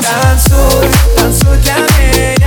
Танцуй, танцуй для меня